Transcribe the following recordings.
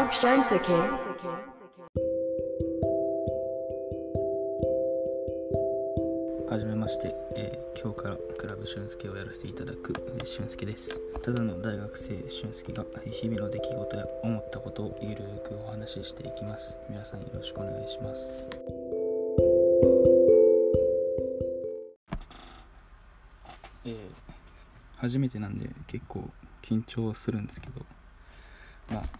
Club Shunsuke. はじめまして、えー今日からクラブ俊介をやらせていただく俊介です。ただの大学生俊介が日々の出来事や思ったことをゆるくお話ししていきます。皆さんよろしくお願いします。えー初めてなんで結構緊張するんですけど。まあ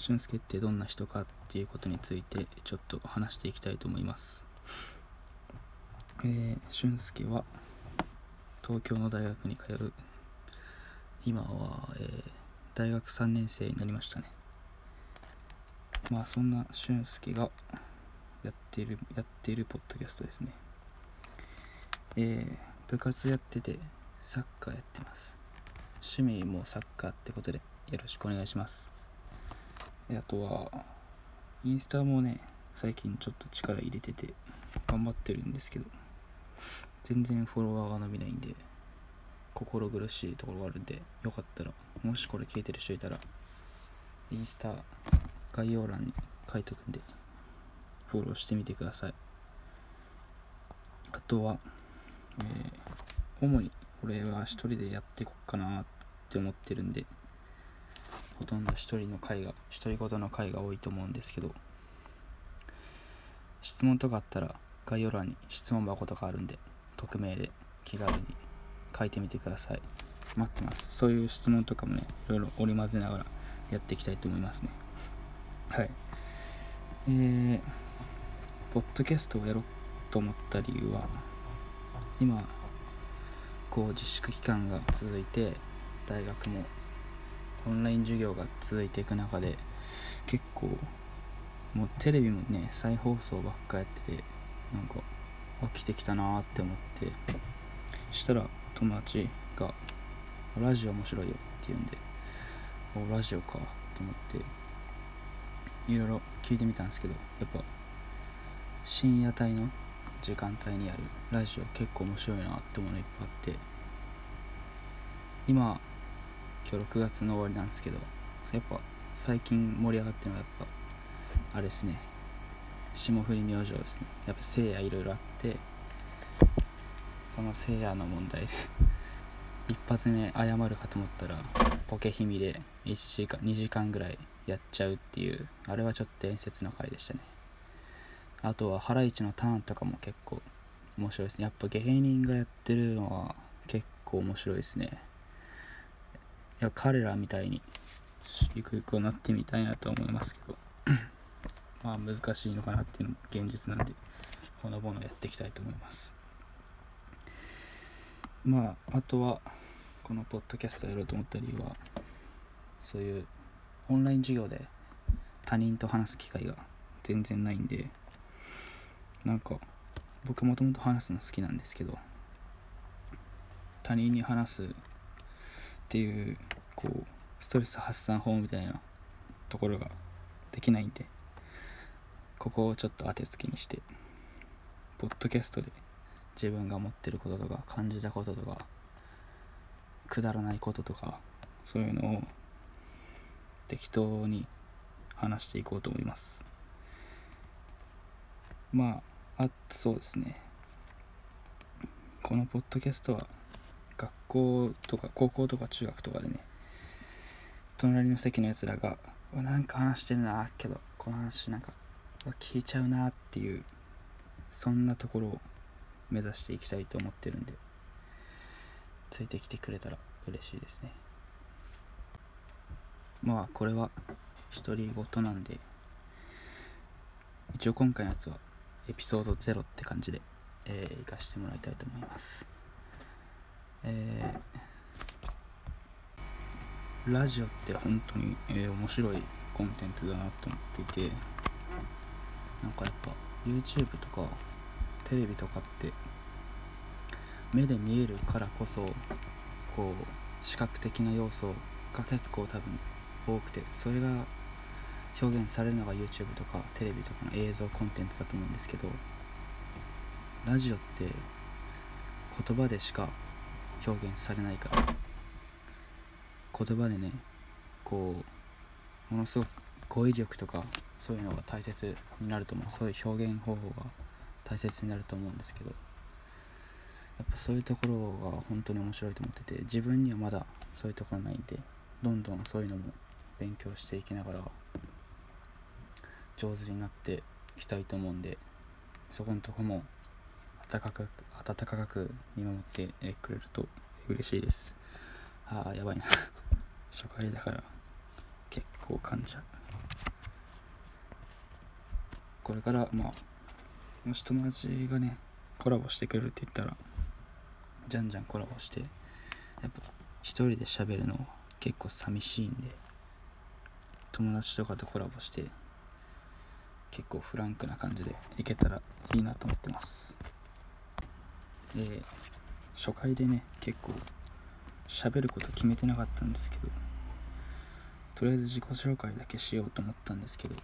俊介ってどんな人かっていうことについてちょっと話していきたいと思います。えー、俊介は東京の大学に通う。今は、えー大学3年生になりましたね。まあそんな俊介がやっているやっているポッドキャストですね。えー部活やっててサッカーやってます。趣味もサッカーってことでよろしくお願いします。あとはインスタもね最近ちょっと力入れてて頑張ってるんですけど全然フォロワーが伸びないんで心苦しいところがあるんでよかったらもしこれ聞いてる人いたらインスタ概要欄に書いとくんでフォローしてみてください。あとは、えー主にこれは一人でやっていこっかなって思ってるんでほとんど一人の回が独り言の回が多いと思うんですけど質問とかあったら概要欄に質問箱とかあるんで匿名で気軽に書いてみてください。待ってます。そういう質問とかもねいろいろ織り交ぜながらやっていきたいと思いますね。はい。えー、ポッドキャストをやろうと思った理由は今こう自粛期間が続いて大学もオンライン授業が続いていく中で結構もうテレビもね再放送ばっかやっててなんか飽きてきたなーって思ってしたら友達が「ラジオ面白いよ」って言うんで「おラジオか」と思っていろいろ聞いてみたんですけどやっぱ深夜帯の時間帯にやるラジオ結構面白いなって思うのいっぱいあって今今日6月の終わりなんですけどやっぱ最近盛り上がってるのはやっぱあれですね。霜降り明星ですね。やっぱせいやいろいろあってそのせいやの問題で一発目謝るかと思ったらボケ秘密で1時間2時間ぐらいやっちゃうっていうあれはちょっと伝説の回でしたね。あとはハライチのターンとかも結構面白いですね。やっぱ芸人がやってるのは結構面白いですね。や彼らみたいにゆくゆくはなってみたいなと思いますけど。まあ難しいのかなっていうのも現実なんでほのぼのやっていきたいと思います。まああとはこのポッドキャストやろうと思った理由はそういうオンライン授業で他人と話す機会が全然ないんでなんか僕もともと話すの好きなんですけど他人に話すっていうこうストレス発散法みたいなところができないんでここをちょっと当てつけにしてポッドキャストで自分が思ってることとか感じたこととかくだらないこととかそういうのを適当に話していこうと思います。まああそうですね。このポッドキャストは学校とか高校とか中学とかでね隣の席のやつらが「うわなんか話してるなけどこの話なんか聞いちゃうな」っていうそんなところを目指していきたいと思ってるんでついてきてくれたら嬉しいですね。まあこれは独り言なんで一応今回のやつはエピソード0って感じで、えー、行かしてもらいたいと思います。えーラジオって本当に、えー面白いコンテンツだなと思っていてなんかやっぱ YouTube とかテレビとかって目で見えるからこそこう視覚的な要素が結構多分多くてそれが表現されるのが YouTube とかテレビとかの映像コンテンツだと思うんですけどラジオって言葉でしか表現されないから。言葉でねこうものすごく語彙力とかそういうのが大切になると思う。そういう表現方法が大切になると思うんですけど。やっぱそういうところが本当に面白いと思ってて自分にはまだそういうところないんでどんどんそういうのも勉強していきながら上手になっていきたいと思うんでそこのとこも温かく温かく見守ってくれると嬉しいです。ああやばいな。初回だから。結構噛んじゃう。これからまあもし友達がねコラボしてくれるって言ったらじゃんじゃんコラボしてやっぱ一人で喋るの結構寂しいんで友達とかとコラボして結構フランクな感じでいけたらいいなと思ってます。で初回でね結構喋ること決めてなかったんですけどとりあえず自己紹介だけしようと思ったんですけど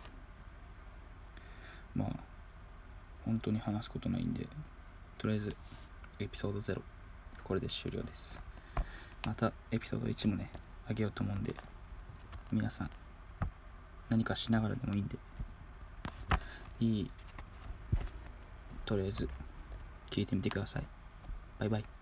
まあ本当に話すことないんでとりあえずエピソード0これで終了です。またエピソード1もねあげようと思うんで皆さん何かしながらでもいいんでいいとりあえず聞いてみてください。バイバイ